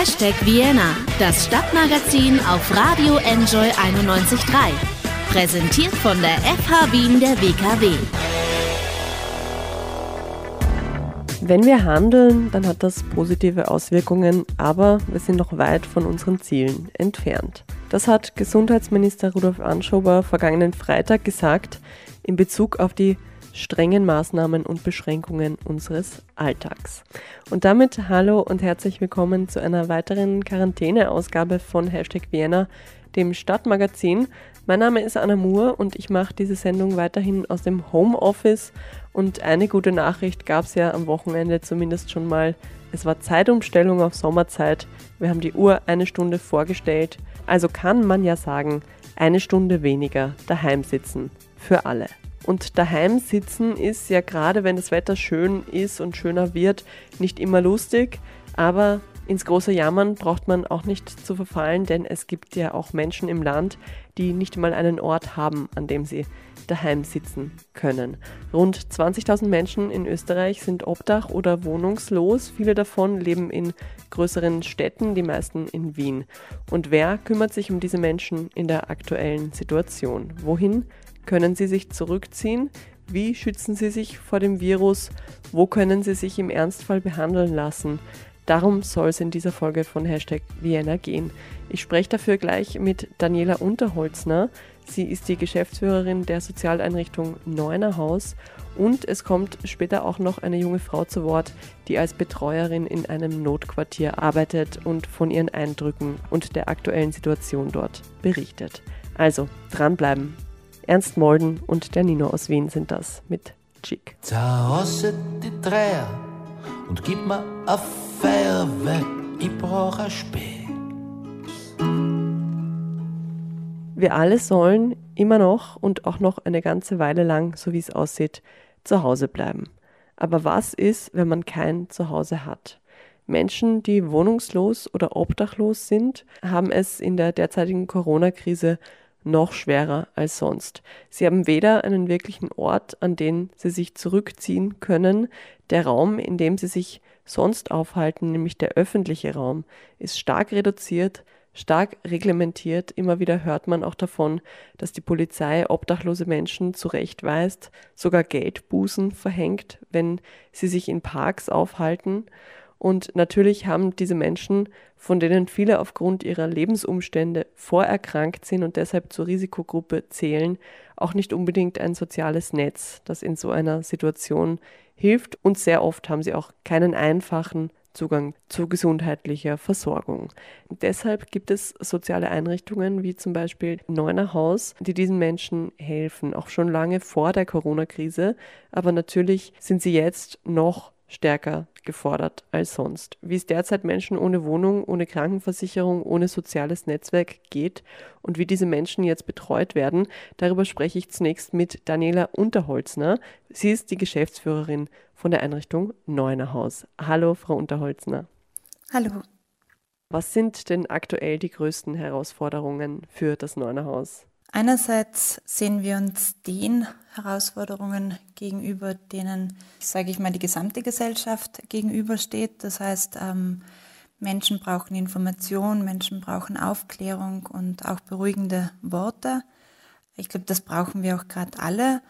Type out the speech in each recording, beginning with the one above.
Hashtag Vienna, das Stadtmagazin auf Radio Enjoy 91.3. Präsentiert von der FH Wien der WKW. Wenn wir handeln, dann hat das positive Auswirkungen, aber wir sind noch weit von unseren Zielen entfernt. Das hat Gesundheitsminister Rudolf Anschober vergangenen Freitag gesagt in Bezug auf die strengen Maßnahmen und Beschränkungen unseres Alltags. Und damit hallo und herzlich willkommen zu einer weiteren Quarantäneausgabe von Hashtag Vienna, dem Stadtmagazin. Mein Name ist Anna Moore und ich mache diese Sendung weiterhin aus dem Homeoffice. Und eine gute Nachricht gab es ja am Wochenende zumindest schon mal. Es war Zeitumstellung auf Sommerzeit. Wir haben die Uhr eine Stunde vorgestellt. Also kann man ja sagen, eine Stunde weniger daheim sitzen. Für alle. Und daheim sitzen ist ja gerade, wenn das Wetter schön ist und schöner wird, nicht immer lustig. Aber ins große Jammern braucht man auch nicht zu verfallen, denn es gibt ja auch Menschen im Land, die nicht mal einen Ort haben, an dem sie daheim sitzen können. Rund 20.000 Menschen in Österreich sind obdach oder wohnungslos. Viele davon leben in größeren Städten, die meisten in Wien. Und wer kümmert sich um diese Menschen in der aktuellen Situation? Wohin können sie sich zurückziehen? Wie schützen sie sich vor dem Virus? Wo können sie sich im Ernstfall behandeln lassen? Darum soll es in dieser Folge von Hashtag Vienna gehen. Ich spreche dafür gleich mit Daniela Unterholzner. Sie ist die Geschäftsführerin der Sozialeinrichtung Neuner Haus und es kommt später auch noch eine junge Frau zu Wort, die als Betreuerin in einem Notquartier arbeitet und von ihren Eindrücken und der aktuellen Situation dort berichtet. Also dranbleiben. Ernst Molden und der Nino aus Wien sind das mit Chick. Zerrosset die Dreier und gib mir a Feuerwerk, ich brauch a Spee. Wir alle sollen immer noch und auch noch eine ganze Weile lang, so wie es aussieht, zu Hause bleiben. Aber was ist, wenn man kein Zuhause hat? Menschen, die wohnungslos oder obdachlos sind, haben es in der derzeitigen Corona-Krise noch schwerer als sonst. Sie haben weder einen wirklichen Ort, an den sie sich zurückziehen können, der Raum, in dem sie sich sonst aufhalten, nämlich der öffentliche Raum, ist stark reduziert, stark reglementiert. Immer wieder hört man auch davon, dass die Polizei obdachlose Menschen zurechtweist, sogar Geldbußen verhängt, wenn sie sich in Parks aufhalten. Und natürlich haben diese Menschen, von denen viele aufgrund ihrer Lebensumstände vorerkrankt sind und deshalb zur Risikogruppe zählen, auch nicht unbedingt ein soziales Netz, das in so einer Situation hilft. Und sehr oft haben sie auch keinen einfachen Zugang zu gesundheitlicher Versorgung. Deshalb gibt es soziale Einrichtungen wie zum Beispiel Neuner Haus, die diesen Menschen helfen, auch schon lange vor der Corona-Krise. Aber natürlich sind sie jetzt noch stärker gefordert als sonst. Wie es derzeit Menschen ohne Wohnung, ohne Krankenversicherung, ohne soziales Netzwerk geht und wie diese Menschen jetzt betreut werden, darüber spreche ich zunächst mit Daniela Unterholzner. Sie ist die Geschäftsführerin von der Einrichtung Neuner Haus. Hallo, Frau Unterholzner. Hallo. Was sind denn aktuell die größten Herausforderungen für das Neuner Haus? Einerseits sehen wir uns den Herausforderungen gegenüber, denen, sage ich mal, die gesamte Gesellschaft gegenübersteht. Das heißt, ähm, Menschen brauchen Information, Menschen brauchen Aufklärung und auch beruhigende Worte. Ich glaube, das brauchen wir auch gerade alle.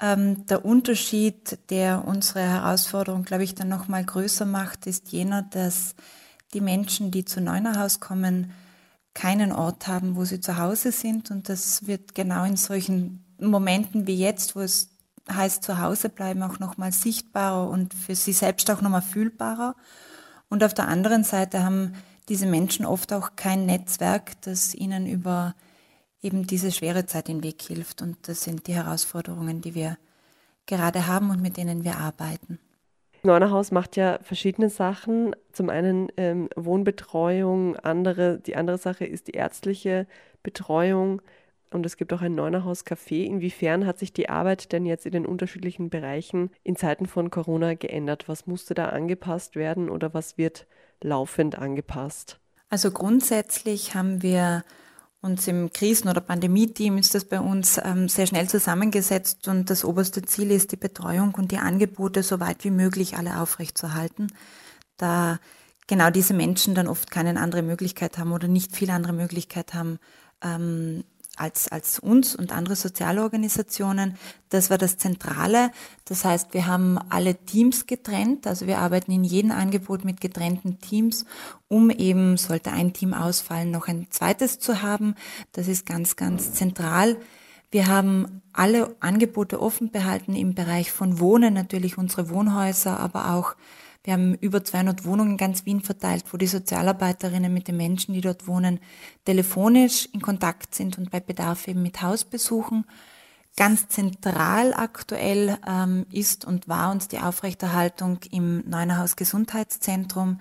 Ähm, der Unterschied, der unsere Herausforderung, glaube ich, dann nochmal größer macht, ist jener, dass die Menschen, die zu Neunerhaus kommen, keinen Ort haben, wo sie zu Hause sind. Und das wird genau in solchen Momenten wie jetzt, wo es heißt zu Hause bleiben, auch nochmal sichtbarer und für sie selbst auch nochmal fühlbarer. Und auf der anderen Seite haben diese Menschen oft auch kein Netzwerk, das ihnen über eben diese schwere Zeit den Weg hilft. Und das sind die Herausforderungen, die wir gerade haben und mit denen wir arbeiten. Neunerhaus macht ja verschiedene Sachen. Zum einen ähm, Wohnbetreuung, andere, die andere Sache ist die ärztliche Betreuung und es gibt auch ein Neunerhaus Café. Inwiefern hat sich die Arbeit denn jetzt in den unterschiedlichen Bereichen in Zeiten von Corona geändert? Was musste da angepasst werden oder was wird laufend angepasst? Also grundsätzlich haben wir uns im Krisen- oder Pandemie-Team ist das bei uns ähm, sehr schnell zusammengesetzt und das oberste Ziel ist, die Betreuung und die Angebote so weit wie möglich alle aufrechtzuerhalten. Da genau diese Menschen dann oft keine andere Möglichkeit haben oder nicht viel andere Möglichkeit haben, ähm, als, als uns und andere soziale Organisationen. Das war das Zentrale. Das heißt, wir haben alle Teams getrennt. Also wir arbeiten in jedem Angebot mit getrennten Teams, um eben, sollte ein Team ausfallen, noch ein zweites zu haben. Das ist ganz, ganz zentral. Wir haben alle Angebote offen behalten im Bereich von Wohnen, natürlich unsere Wohnhäuser, aber auch wir haben über 200 Wohnungen in ganz Wien verteilt, wo die Sozialarbeiterinnen mit den Menschen, die dort wohnen, telefonisch in Kontakt sind und bei Bedarf eben mit Hausbesuchen. Ganz zentral aktuell ähm, ist und war uns die Aufrechterhaltung im Neunerhaus Gesundheitszentrum.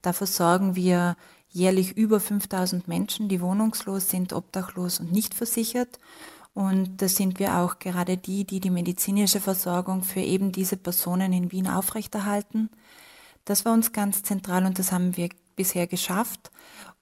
Da versorgen wir jährlich über 5000 Menschen, die wohnungslos sind, obdachlos und nicht versichert. Und da sind wir auch gerade die, die die medizinische Versorgung für eben diese Personen in Wien aufrechterhalten. Das war uns ganz zentral und das haben wir bisher geschafft.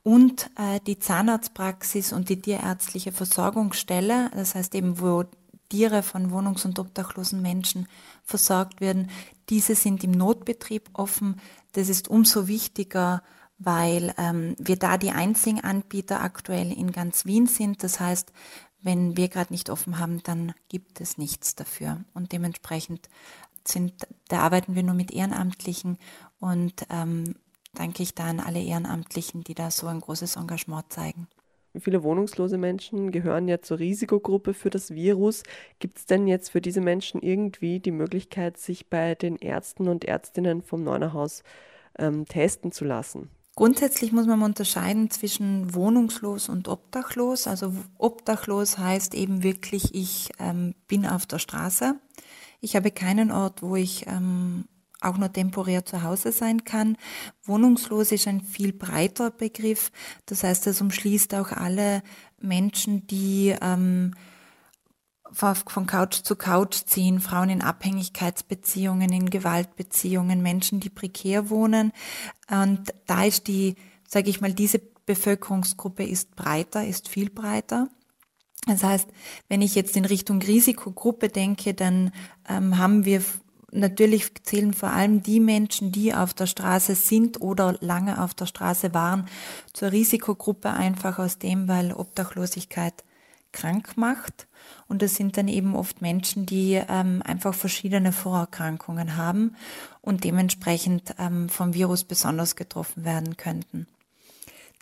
Und äh, die Zahnarztpraxis und die tierärztliche Versorgungsstelle, das heißt eben, wo Tiere von wohnungs- und obdachlosen Menschen versorgt werden, diese sind im Notbetrieb offen. Das ist umso wichtiger, weil ähm, wir da die einzigen Anbieter aktuell in ganz Wien sind. Das heißt, wenn wir gerade nicht offen haben, dann gibt es nichts dafür. Und dementsprechend sind, da arbeiten wir nur mit Ehrenamtlichen und ähm, danke ich da an alle Ehrenamtlichen, die da so ein großes Engagement zeigen. Viele wohnungslose Menschen gehören ja zur Risikogruppe für das Virus. Gibt es denn jetzt für diese Menschen irgendwie die Möglichkeit, sich bei den Ärzten und Ärztinnen vom Neunerhaus ähm, testen zu lassen? Grundsätzlich muss man unterscheiden zwischen wohnungslos und obdachlos. Also obdachlos heißt eben wirklich, ich ähm, bin auf der Straße. Ich habe keinen Ort, wo ich ähm, auch nur temporär zu Hause sein kann. Wohnungslos ist ein viel breiter Begriff. Das heißt, es umschließt auch alle Menschen, die ähm, von Couch zu Couch ziehen, Frauen in Abhängigkeitsbeziehungen, in Gewaltbeziehungen, Menschen, die prekär wohnen. Und da ist die, sage ich mal, diese Bevölkerungsgruppe ist breiter, ist viel breiter. Das heißt, wenn ich jetzt in Richtung Risikogruppe denke, dann ähm, haben wir natürlich zählen vor allem die Menschen, die auf der Straße sind oder lange auf der Straße waren, zur Risikogruppe einfach aus dem, weil Obdachlosigkeit krank macht. Und das sind dann eben oft Menschen, die ähm, einfach verschiedene Vorerkrankungen haben und dementsprechend ähm, vom Virus besonders getroffen werden könnten.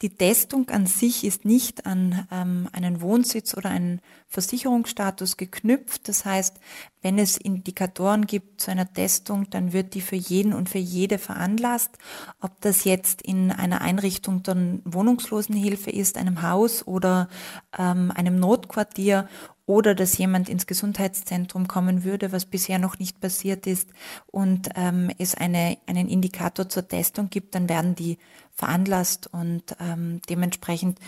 Die Testung an sich ist nicht an ähm, einen Wohnsitz oder einen Versicherungsstatus geknüpft. Das heißt, wenn es Indikatoren gibt zu einer Testung, dann wird die für jeden und für jede veranlasst. Ob das jetzt in einer Einrichtung der Wohnungslosenhilfe ist, einem Haus oder ähm, einem Notquartier oder dass jemand ins Gesundheitszentrum kommen würde, was bisher noch nicht passiert ist und ähm, es eine, einen Indikator zur Testung gibt, dann werden die veranlasst und ähm, dementsprechend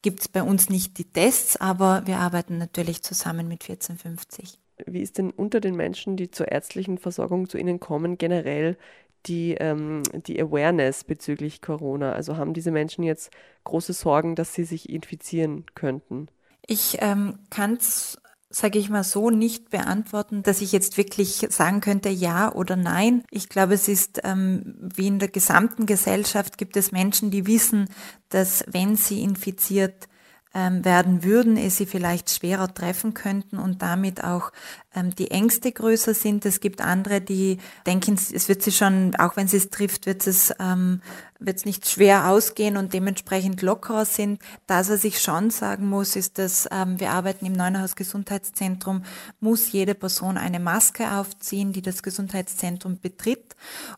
gibt es bei uns nicht die Tests, aber wir arbeiten natürlich zusammen mit 1450. Wie ist denn unter den Menschen, die zur ärztlichen Versorgung zu Ihnen kommen, generell die, ähm, die Awareness bezüglich Corona? Also haben diese Menschen jetzt große Sorgen, dass sie sich infizieren könnten? Ich ähm, kann es, sage ich mal so, nicht beantworten, dass ich jetzt wirklich sagen könnte ja oder nein. Ich glaube, es ist ähm, wie in der gesamten Gesellschaft gibt es Menschen, die wissen, dass wenn sie infiziert ähm, werden würden, es sie vielleicht schwerer treffen könnten und damit auch die Ängste größer sind. Es gibt andere, die denken, es wird sie schon, auch wenn sie es trifft, wird es ähm, wird es nicht schwer ausgehen und dementsprechend lockerer sind. Das, was ich schon sagen muss, ist, dass ähm, wir arbeiten im Neunerhaus Gesundheitszentrum, muss jede Person eine Maske aufziehen, die das Gesundheitszentrum betritt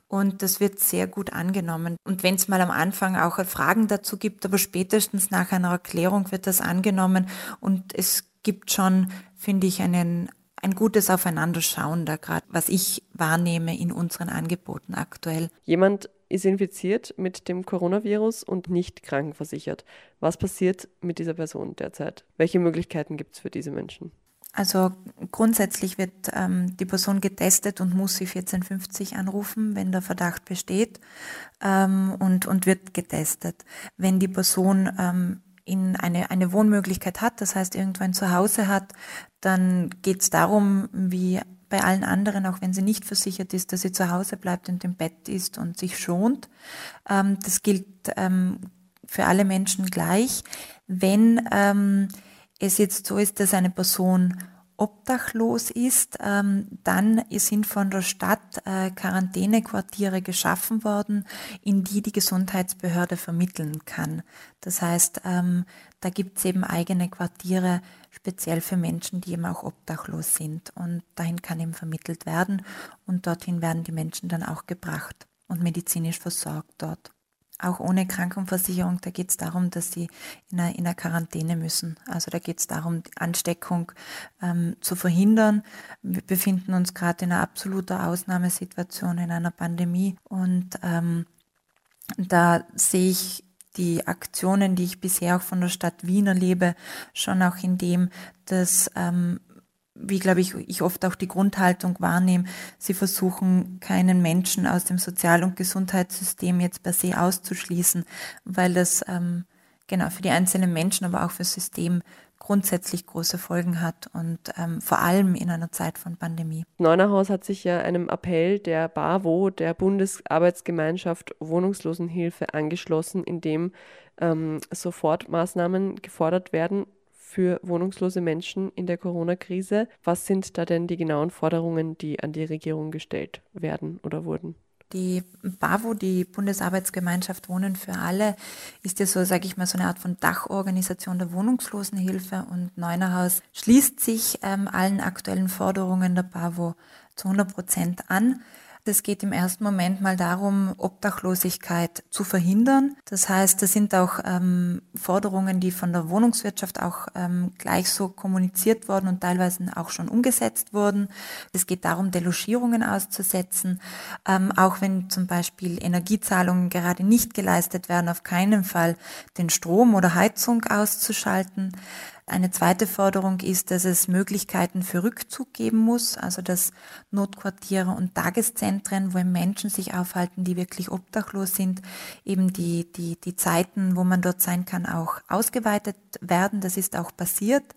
und das wird sehr gut angenommen. Und wenn es mal am Anfang auch Fragen dazu gibt, aber spätestens nach einer Erklärung wird das angenommen und es gibt schon, finde ich, einen ein gutes Aufeinanderschauen da gerade, was ich wahrnehme in unseren Angeboten aktuell. Jemand ist infiziert mit dem Coronavirus und nicht krankenversichert. Was passiert mit dieser Person derzeit? Welche Möglichkeiten gibt es für diese Menschen? Also grundsätzlich wird ähm, die Person getestet und muss sie 1450 anrufen, wenn der Verdacht besteht ähm, und, und wird getestet. Wenn die Person ähm, in eine, eine Wohnmöglichkeit hat, das heißt irgendwo ein Zuhause hat, dann geht es darum, wie bei allen anderen, auch wenn sie nicht versichert ist, dass sie zu Hause bleibt und im Bett ist und sich schont. Ähm, das gilt ähm, für alle Menschen gleich. Wenn ähm, es jetzt so ist, dass eine Person obdachlos ist, ähm, dann sind von der Stadt äh, Quarantänequartiere geschaffen worden, in die die Gesundheitsbehörde vermitteln kann. Das heißt, ähm, da gibt es eben eigene Quartiere speziell für Menschen, die eben auch obdachlos sind. Und dahin kann eben vermittelt werden und dorthin werden die Menschen dann auch gebracht und medizinisch versorgt dort auch ohne Krankenversicherung, da geht es darum, dass sie in einer, in einer Quarantäne müssen. Also da geht es darum, die Ansteckung ähm, zu verhindern. Wir befinden uns gerade in einer absoluten Ausnahmesituation, in einer Pandemie. Und ähm, da sehe ich die Aktionen, die ich bisher auch von der Stadt Wien erlebe, schon auch in dem, dass ähm, wie glaube ich, ich oft auch die Grundhaltung wahrnehme, sie versuchen keinen Menschen aus dem Sozial- und Gesundheitssystem jetzt per se auszuschließen, weil das ähm, genau für die einzelnen Menschen, aber auch für das System grundsätzlich große Folgen hat und ähm, vor allem in einer Zeit von Pandemie. Neunerhaus hat sich ja einem Appell der BAWO, der Bundesarbeitsgemeinschaft Wohnungslosenhilfe, angeschlossen, in dem ähm, Sofortmaßnahmen gefordert werden für wohnungslose Menschen in der Corona-Krise. Was sind da denn die genauen Forderungen, die an die Regierung gestellt werden oder wurden? Die BAWO, die Bundesarbeitsgemeinschaft Wohnen für alle, ist ja so, sage ich mal, so eine Art von Dachorganisation der Wohnungslosenhilfe und Neunerhaus schließt sich ähm, allen aktuellen Forderungen der BAWO zu 100 Prozent an. Es geht im ersten Moment mal darum, Obdachlosigkeit zu verhindern. Das heißt, das sind auch ähm, Forderungen, die von der Wohnungswirtschaft auch ähm, gleich so kommuniziert wurden und teilweise auch schon umgesetzt wurden. Es geht darum, Delogierungen auszusetzen, ähm, auch wenn zum Beispiel Energiezahlungen gerade nicht geleistet werden, auf keinen Fall den Strom oder Heizung auszuschalten. Eine zweite Forderung ist, dass es Möglichkeiten für Rückzug geben muss, also dass Notquartiere und Tageszentren, wo Menschen sich aufhalten, die wirklich obdachlos sind, eben die, die, die Zeiten, wo man dort sein kann, auch ausgeweitet werden. Das ist auch passiert.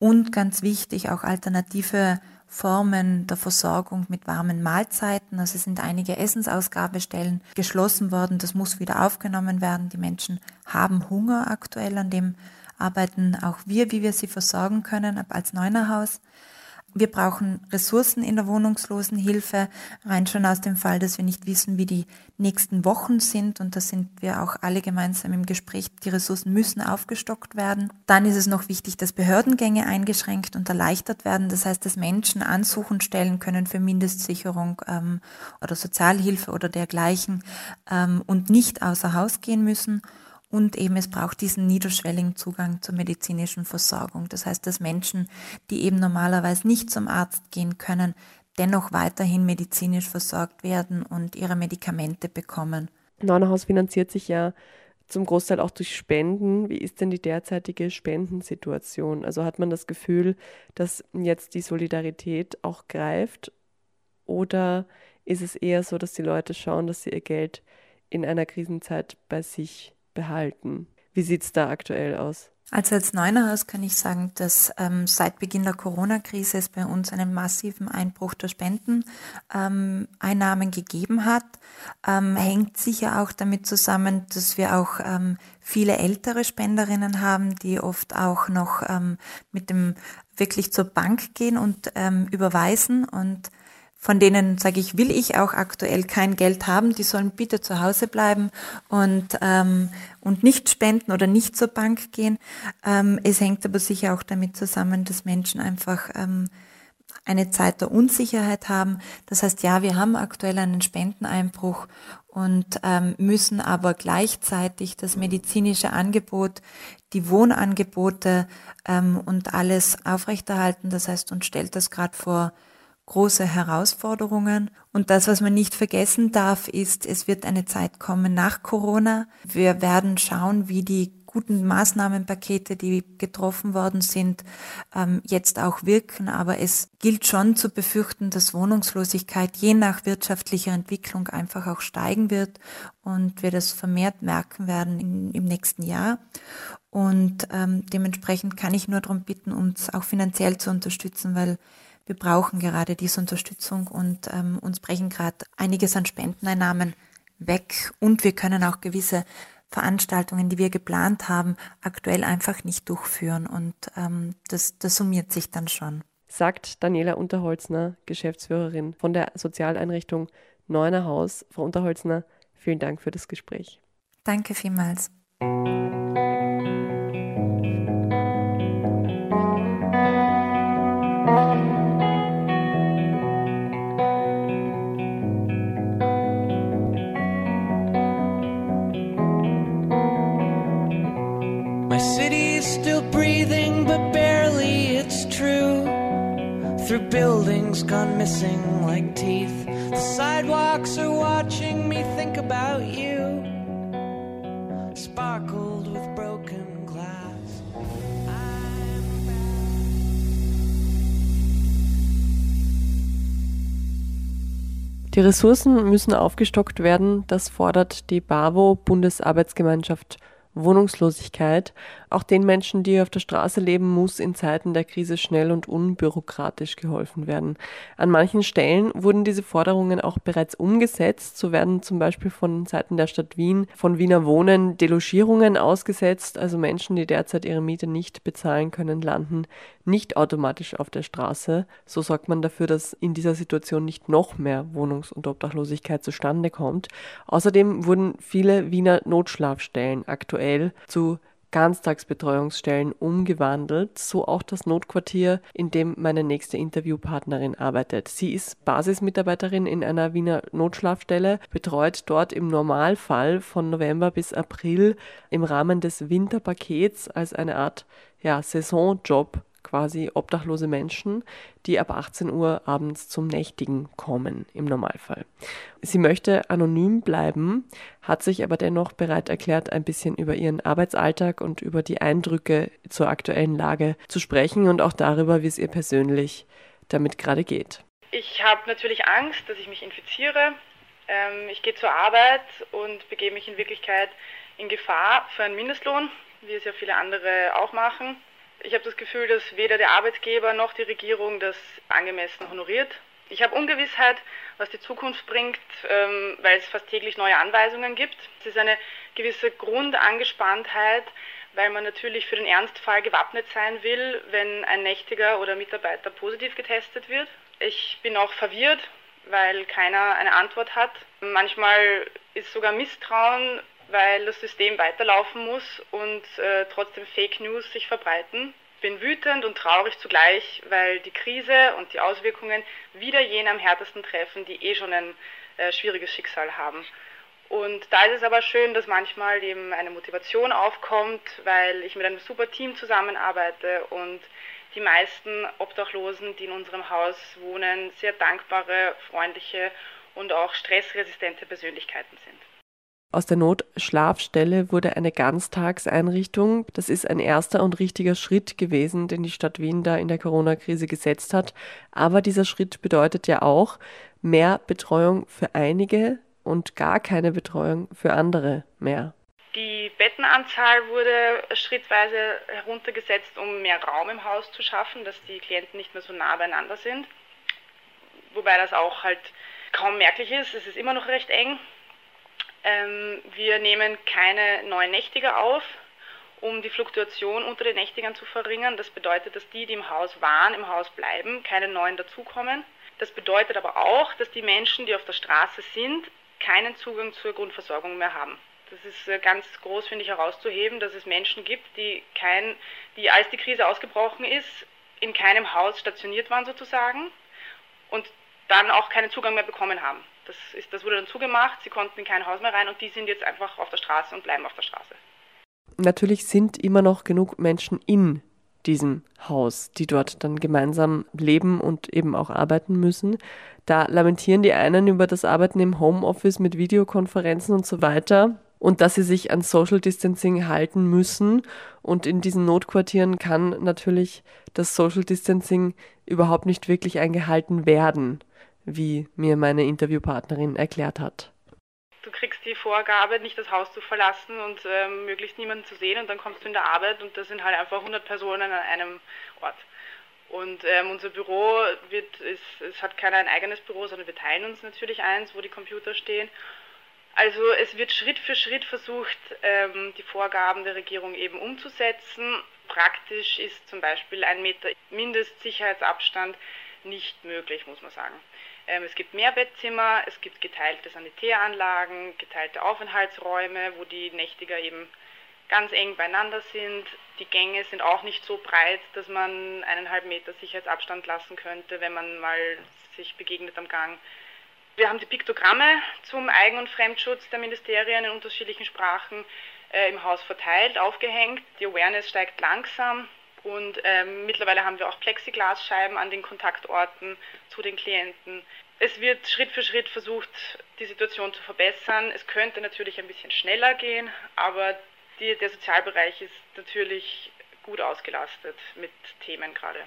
Und ganz wichtig, auch alternative Formen der Versorgung mit warmen Mahlzeiten. Also es sind einige Essensausgabestellen geschlossen worden. Das muss wieder aufgenommen werden. Die Menschen haben Hunger aktuell an dem arbeiten auch wir, wie wir sie versorgen können, als Neunerhaus. Wir brauchen Ressourcen in der Wohnungslosenhilfe, rein schon aus dem Fall, dass wir nicht wissen, wie die nächsten Wochen sind. Und da sind wir auch alle gemeinsam im Gespräch. Die Ressourcen müssen aufgestockt werden. Dann ist es noch wichtig, dass Behördengänge eingeschränkt und erleichtert werden. Das heißt, dass Menschen Ansuchen stellen können für Mindestsicherung ähm, oder Sozialhilfe oder dergleichen ähm, und nicht außer Haus gehen müssen. Und eben es braucht diesen niederschwelligen Zugang zur medizinischen Versorgung. Das heißt, dass Menschen, die eben normalerweise nicht zum Arzt gehen können, dennoch weiterhin medizinisch versorgt werden und ihre Medikamente bekommen. Neunerhaus finanziert sich ja zum Großteil auch durch Spenden. Wie ist denn die derzeitige Spendensituation? Also hat man das Gefühl, dass jetzt die Solidarität auch greift? Oder ist es eher so, dass die Leute schauen, dass sie ihr Geld in einer Krisenzeit bei sich behalten. Wie sieht es da aktuell aus? Also als Neunerhaus kann ich sagen, dass ähm, seit Beginn der Corona-Krise es bei uns einen massiven Einbruch der Spendeneinnahmen ähm, gegeben hat. Ähm, hängt sicher auch damit zusammen, dass wir auch ähm, viele ältere Spenderinnen haben, die oft auch noch ähm, mit dem wirklich zur Bank gehen und ähm, überweisen und von denen sage ich, will ich auch aktuell kein Geld haben, die sollen bitte zu Hause bleiben und, ähm, und nicht spenden oder nicht zur Bank gehen. Ähm, es hängt aber sicher auch damit zusammen, dass Menschen einfach ähm, eine Zeit der Unsicherheit haben. Das heißt, ja, wir haben aktuell einen Spendeneinbruch und ähm, müssen aber gleichzeitig das medizinische Angebot, die Wohnangebote ähm, und alles aufrechterhalten. Das heißt, uns stellt das gerade vor große Herausforderungen. Und das, was man nicht vergessen darf, ist, es wird eine Zeit kommen nach Corona. Wir werden schauen, wie die guten Maßnahmenpakete, die getroffen worden sind, ähm, jetzt auch wirken. Aber es gilt schon zu befürchten, dass Wohnungslosigkeit je nach wirtschaftlicher Entwicklung einfach auch steigen wird und wir das vermehrt merken werden im nächsten Jahr. Und ähm, dementsprechend kann ich nur darum bitten, uns auch finanziell zu unterstützen, weil wir brauchen gerade diese Unterstützung und ähm, uns brechen gerade einiges an Spendeneinnahmen weg und wir können auch gewisse Veranstaltungen, die wir geplant haben, aktuell einfach nicht durchführen und ähm, das, das summiert sich dann schon. Sagt Daniela Unterholzner, Geschäftsführerin von der Sozialeinrichtung Neuner Haus. Frau Unterholzner, vielen Dank für das Gespräch. Danke vielmals. Buildings gone missing like teeth. The sidewalks are watching me think about you. Sparkled with broken glass. Die Ressourcen müssen aufgestockt werden, das fordert die BAWO Bundesarbeitsgemeinschaft Wohnungslosigkeit. Auch den Menschen, die auf der Straße leben, muss in Zeiten der Krise schnell und unbürokratisch geholfen werden. An manchen Stellen wurden diese Forderungen auch bereits umgesetzt. So werden zum Beispiel von Seiten der Stadt Wien, von Wiener Wohnen Delogierungen ausgesetzt. Also Menschen, die derzeit ihre Miete nicht bezahlen können, landen nicht automatisch auf der Straße. So sorgt man dafür, dass in dieser Situation nicht noch mehr Wohnungs- und Obdachlosigkeit zustande kommt. Außerdem wurden viele Wiener Notschlafstellen aktuell zu Ganztagsbetreuungsstellen umgewandelt, so auch das Notquartier, in dem meine nächste Interviewpartnerin arbeitet. Sie ist Basismitarbeiterin in einer Wiener Notschlafstelle, betreut dort im Normalfall von November bis April im Rahmen des Winterpakets als eine Art ja, Saisonjob quasi obdachlose Menschen, die ab 18 Uhr abends zum Nächtigen kommen, im Normalfall. Sie möchte anonym bleiben, hat sich aber dennoch bereit erklärt, ein bisschen über ihren Arbeitsalltag und über die Eindrücke zur aktuellen Lage zu sprechen und auch darüber, wie es ihr persönlich damit gerade geht. Ich habe natürlich Angst, dass ich mich infiziere. Ähm, ich gehe zur Arbeit und begebe mich in Wirklichkeit in Gefahr für einen Mindestlohn, wie es ja viele andere auch machen. Ich habe das Gefühl, dass weder der Arbeitgeber noch die Regierung das angemessen honoriert. Ich habe Ungewissheit, was die Zukunft bringt, ähm, weil es fast täglich neue Anweisungen gibt. Es ist eine gewisse Grundangespanntheit, weil man natürlich für den Ernstfall gewappnet sein will, wenn ein Nächtiger oder Mitarbeiter positiv getestet wird. Ich bin auch verwirrt, weil keiner eine Antwort hat. Manchmal ist sogar Misstrauen weil das System weiterlaufen muss und äh, trotzdem Fake News sich verbreiten. Ich bin wütend und traurig zugleich, weil die Krise und die Auswirkungen wieder jene am härtesten treffen, die eh schon ein äh, schwieriges Schicksal haben. Und da ist es aber schön, dass manchmal eben eine Motivation aufkommt, weil ich mit einem super Team zusammenarbeite und die meisten Obdachlosen, die in unserem Haus wohnen, sehr dankbare, freundliche und auch stressresistente Persönlichkeiten sind. Aus der Notschlafstelle wurde eine Ganztagseinrichtung. Das ist ein erster und richtiger Schritt gewesen, den die Stadt Wien da in der Corona-Krise gesetzt hat. Aber dieser Schritt bedeutet ja auch mehr Betreuung für einige und gar keine Betreuung für andere mehr. Die Bettenanzahl wurde schrittweise heruntergesetzt, um mehr Raum im Haus zu schaffen, dass die Klienten nicht mehr so nah beieinander sind. Wobei das auch halt kaum merklich ist. Es ist immer noch recht eng. Ähm, wir nehmen keine neuen Nächtiger auf, um die Fluktuation unter den Nächtigern zu verringern. Das bedeutet, dass die, die im Haus waren, im Haus bleiben, keine neuen dazukommen. Das bedeutet aber auch, dass die Menschen, die auf der Straße sind, keinen Zugang zur Grundversorgung mehr haben. Das ist äh, ganz groß, finde ich, herauszuheben, dass es Menschen gibt, die, kein, die als die Krise ausgebrochen ist, in keinem Haus stationiert waren sozusagen und dann auch keinen Zugang mehr bekommen haben. Das, ist, das wurde dann zugemacht, sie konnten in kein Haus mehr rein und die sind jetzt einfach auf der Straße und bleiben auf der Straße. Natürlich sind immer noch genug Menschen in diesem Haus, die dort dann gemeinsam leben und eben auch arbeiten müssen. Da lamentieren die einen über das Arbeiten im Homeoffice mit Videokonferenzen und so weiter und dass sie sich an Social Distancing halten müssen. Und in diesen Notquartieren kann natürlich das Social Distancing überhaupt nicht wirklich eingehalten werden wie mir meine Interviewpartnerin erklärt hat. Du kriegst die Vorgabe, nicht das Haus zu verlassen und ähm, möglichst niemanden zu sehen und dann kommst du in der Arbeit und da sind halt einfach 100 Personen an einem Ort. Und ähm, unser Büro wird, ist, es hat keiner ein eigenes Büro, sondern wir teilen uns natürlich eins, wo die Computer stehen. Also es wird Schritt für Schritt versucht, ähm, die Vorgaben der Regierung eben umzusetzen. Praktisch ist zum Beispiel ein Meter Mindestsicherheitsabstand nicht möglich, muss man sagen. Ähm, es gibt mehr Bettzimmer, es gibt geteilte Sanitäranlagen, geteilte Aufenthaltsräume, wo die Nächtiger eben ganz eng beieinander sind. Die Gänge sind auch nicht so breit, dass man eineinhalb Meter Sicherheitsabstand lassen könnte, wenn man mal sich begegnet am Gang. Wir haben die Piktogramme zum Eigen- und Fremdschutz der Ministerien in unterschiedlichen Sprachen äh, im Haus verteilt, aufgehängt. Die Awareness steigt langsam und ähm, mittlerweile haben wir auch Plexiglasscheiben an den Kontaktorten zu den Klienten. Es wird Schritt für Schritt versucht, die Situation zu verbessern. Es könnte natürlich ein bisschen schneller gehen, aber die, der Sozialbereich ist natürlich gut ausgelastet mit Themen gerade.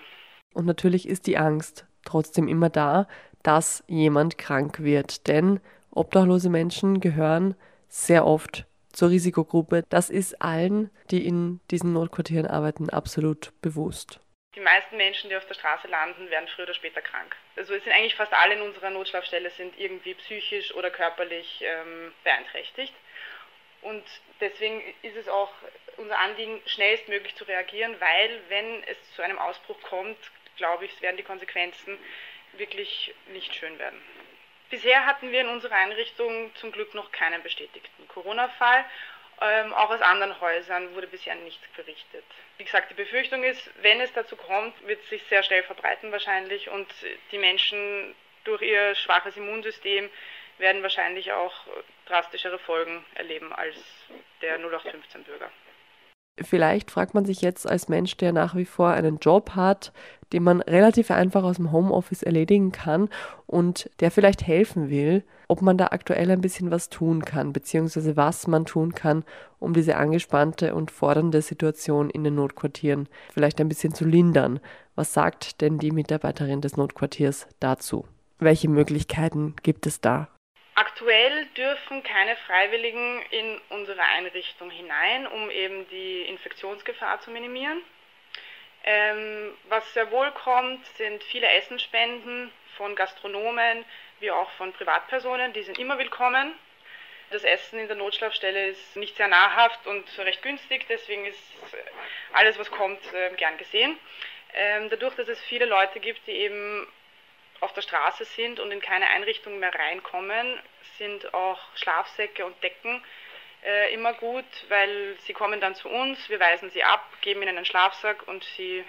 Und natürlich ist die Angst trotzdem immer da, dass jemand krank wird. Denn obdachlose Menschen gehören sehr oft zur Risikogruppe. Das ist allen, die in diesen Notquartieren arbeiten, absolut bewusst. Die meisten Menschen, die auf der Straße landen, werden früher oder später krank. Also es sind eigentlich fast alle in unserer Notschlafstelle sind irgendwie psychisch oder körperlich ähm, beeinträchtigt. Und deswegen ist es auch unser Anliegen, schnellstmöglich zu reagieren, weil wenn es zu einem Ausbruch kommt, glaube ich, werden die Konsequenzen wirklich nicht schön werden. Bisher hatten wir in unserer Einrichtung zum Glück noch keinen bestätigten Corona-Fall. Ähm, auch aus anderen Häusern wurde bisher nichts berichtet. Wie gesagt, die Befürchtung ist, wenn es dazu kommt, wird es sich sehr schnell verbreiten wahrscheinlich und die Menschen durch ihr schwaches Immunsystem werden wahrscheinlich auch drastischere Folgen erleben als der 0815-Bürger. Vielleicht fragt man sich jetzt als Mensch, der nach wie vor einen Job hat, den man relativ einfach aus dem Homeoffice erledigen kann und der vielleicht helfen will, ob man da aktuell ein bisschen was tun kann, beziehungsweise was man tun kann, um diese angespannte und fordernde Situation in den Notquartieren vielleicht ein bisschen zu lindern. Was sagt denn die Mitarbeiterin des Notquartiers dazu? Welche Möglichkeiten gibt es da? Aktuell dürfen keine Freiwilligen in unsere Einrichtung hinein, um eben die Infektionsgefahr zu minimieren. Ähm, was sehr wohl kommt, sind viele Essensspenden von Gastronomen wie auch von Privatpersonen. Die sind immer willkommen. Das Essen in der Notschlafstelle ist nicht sehr nahrhaft und recht günstig, deswegen ist alles, was kommt, äh, gern gesehen. Ähm, dadurch, dass es viele Leute gibt, die eben auf der Straße sind und in keine Einrichtung mehr reinkommen, sind auch Schlafsäcke und Decken äh, immer gut, weil sie kommen dann zu uns, wir weisen sie ab, geben ihnen einen Schlafsack und sie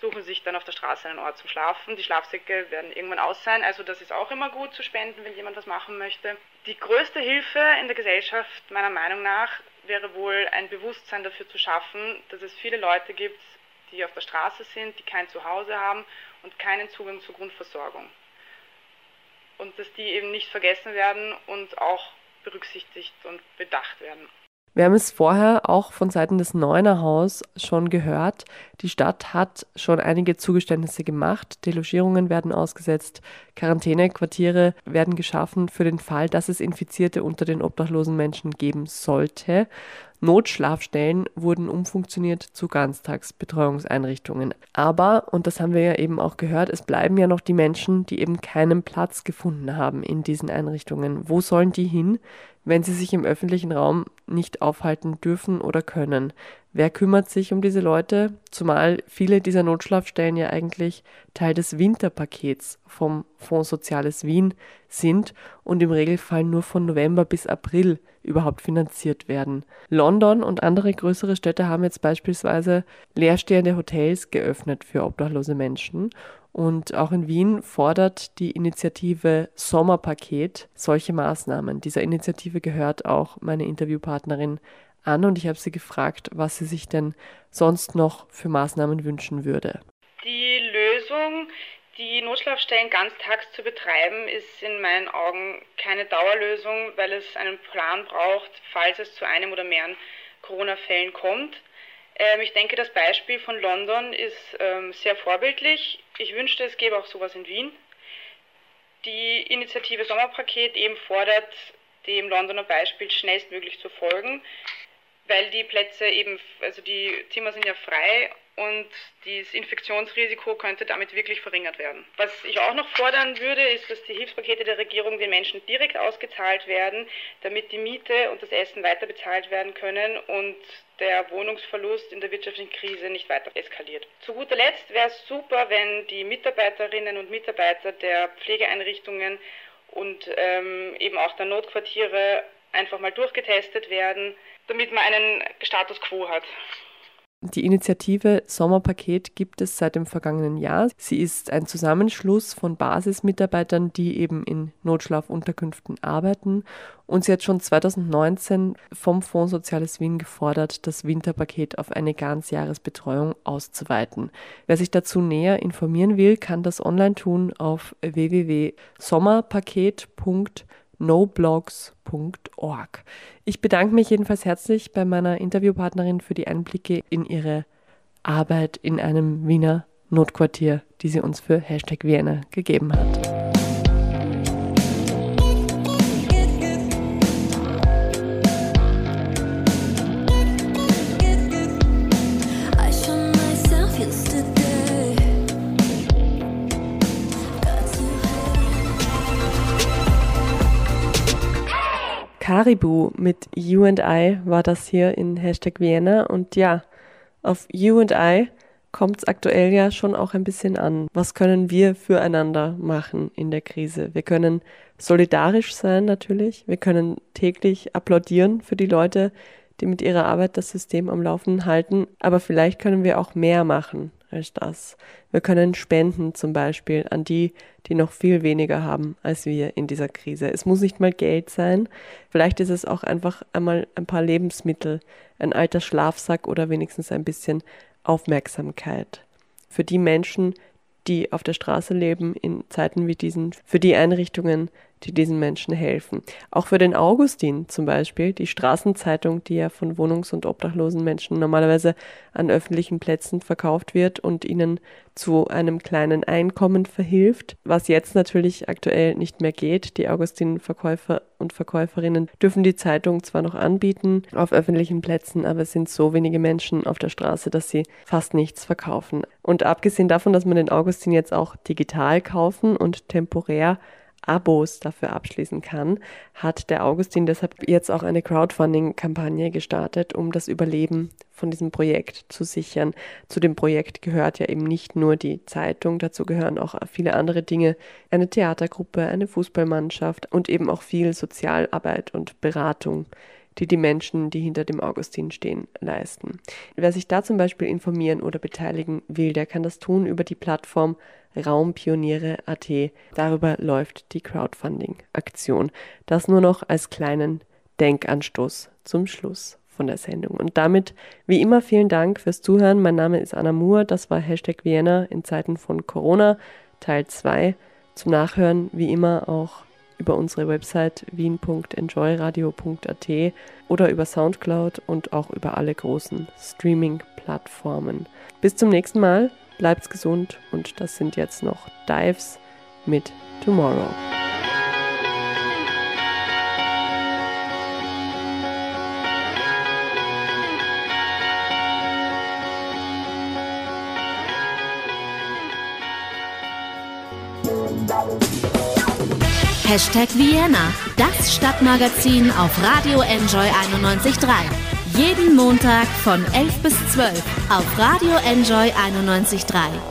suchen sich dann auf der Straße einen Ort zum Schlafen. Die Schlafsäcke werden irgendwann aus sein, also das ist auch immer gut zu spenden, wenn jemand was machen möchte. Die größte Hilfe in der Gesellschaft meiner Meinung nach wäre wohl ein Bewusstsein dafür zu schaffen, dass es viele Leute gibt, die auf der Straße sind, die kein Zuhause haben und keinen Zugang zur Grundversorgung. Und dass die eben nicht vergessen werden und auch berücksichtigt und bedacht werden. Wir haben es vorher auch von Seiten des Neuner Haus schon gehört. Die Stadt hat schon einige Zugeständnisse gemacht. Delogierungen werden ausgesetzt, Quarantänequartiere werden geschaffen für den Fall, dass es Infizierte unter den obdachlosen Menschen geben sollte. Notschlafstellen wurden umfunktioniert zu Ganztagsbetreuungseinrichtungen. Aber, und das haben wir ja eben auch gehört, es bleiben ja noch die Menschen, die eben keinen Platz gefunden haben in diesen Einrichtungen. Wo sollen die hin, wenn sie sich im öffentlichen Raum nicht aufhalten dürfen oder können? Wer kümmert sich um diese Leute? Zumal viele dieser Notschlafstellen ja eigentlich Teil des Winterpakets vom Fonds Soziales Wien sind und im Regelfall nur von November bis April überhaupt finanziert werden. London und andere größere Städte haben jetzt beispielsweise leerstehende Hotels geöffnet für obdachlose Menschen und auch in Wien fordert die Initiative Sommerpaket solche Maßnahmen. Dieser Initiative gehört auch meine Interviewpartnerin an und ich habe sie gefragt, was sie sich denn sonst noch für Maßnahmen wünschen würde. Die Lösung, die Notschlafstellen ganztags zu betreiben, ist in meinen Augen keine Dauerlösung, weil es einen Plan braucht, falls es zu einem oder mehreren Corona-Fällen kommt. Ähm, ich denke, das Beispiel von London ist ähm, sehr vorbildlich. Ich wünschte, es gäbe auch sowas in Wien. Die Initiative Sommerpaket eben fordert, dem Londoner Beispiel schnellstmöglich zu folgen weil die Plätze eben, also die Zimmer sind ja frei und das Infektionsrisiko könnte damit wirklich verringert werden. Was ich auch noch fordern würde, ist, dass die Hilfspakete der Regierung den Menschen direkt ausgezahlt werden, damit die Miete und das Essen weiter bezahlt werden können und der Wohnungsverlust in der wirtschaftlichen Krise nicht weiter eskaliert. Zu guter Letzt wäre es super, wenn die Mitarbeiterinnen und Mitarbeiter der Pflegeeinrichtungen und ähm, eben auch der Notquartiere einfach mal durchgetestet werden, damit man einen Status quo hat. Die Initiative Sommerpaket gibt es seit dem vergangenen Jahr. Sie ist ein Zusammenschluss von Basismitarbeitern, die eben in Notschlafunterkünften arbeiten. Und sie hat schon 2019 vom Fonds Soziales Wien gefordert, das Winterpaket auf eine Ganzjahresbetreuung auszuweiten. Wer sich dazu näher informieren will, kann das online tun auf www.sommerpaket.de noblogs.org. Ich bedanke mich jedenfalls herzlich bei meiner Interviewpartnerin für die Einblicke in ihre Arbeit in einem Wiener Notquartier, die sie uns für Hashtag Vienna gegeben hat. Caribou mit You and I war das hier in Hashtag Vienna. Und ja, auf You and I kommt es aktuell ja schon auch ein bisschen an. Was können wir füreinander machen in der Krise? Wir können solidarisch sein natürlich. Wir können täglich applaudieren für die Leute, die mit ihrer Arbeit das System am Laufen halten. Aber vielleicht können wir auch mehr machen als das. Wir können spenden zum Beispiel an die, die noch viel weniger haben als wir in dieser Krise. Es muss nicht mal Geld sein. Vielleicht ist es auch einfach einmal ein paar Lebensmittel, ein alter Schlafsack oder wenigstens ein bisschen Aufmerksamkeit. Für die Menschen, die auf der Straße leben in Zeiten wie diesen, für die Einrichtungen, die diesen Menschen helfen. Auch für den Augustin zum Beispiel, die Straßenzeitung, die ja von wohnungs- und obdachlosen Menschen normalerweise an öffentlichen Plätzen verkauft wird und ihnen zu einem kleinen Einkommen verhilft, was jetzt natürlich aktuell nicht mehr geht. Die Augustin-Verkäufer und Verkäuferinnen dürfen die Zeitung zwar noch anbieten auf öffentlichen Plätzen, aber es sind so wenige Menschen auf der Straße, dass sie fast nichts verkaufen. Und abgesehen davon, dass man den Augustin jetzt auch digital kaufen und temporär Abos dafür abschließen kann, hat der Augustin deshalb jetzt auch eine Crowdfunding-Kampagne gestartet, um das Überleben von diesem Projekt zu sichern. Zu dem Projekt gehört ja eben nicht nur die Zeitung, dazu gehören auch viele andere Dinge, eine Theatergruppe, eine Fußballmannschaft und eben auch viel Sozialarbeit und Beratung die die Menschen, die hinter dem Augustin stehen, leisten. Wer sich da zum Beispiel informieren oder beteiligen will, der kann das tun über die Plattform Raumpioniere.at. Darüber läuft die Crowdfunding-Aktion. Das nur noch als kleinen Denkanstoß zum Schluss von der Sendung. Und damit, wie immer, vielen Dank fürs Zuhören. Mein Name ist Anna Moore. Das war Hashtag Vienna in Zeiten von Corona, Teil 2. Zum Nachhören, wie immer, auch über unsere Website wien.enjoyradio.at oder über Soundcloud und auch über alle großen Streaming-Plattformen. Bis zum nächsten Mal bleibt's gesund und das sind jetzt noch Dives mit Tomorrow. Hashtag Vienna, das Stadtmagazin auf Radio Enjoy 91.3. Jeden Montag von 11 bis 12 auf Radio Enjoy 91.3.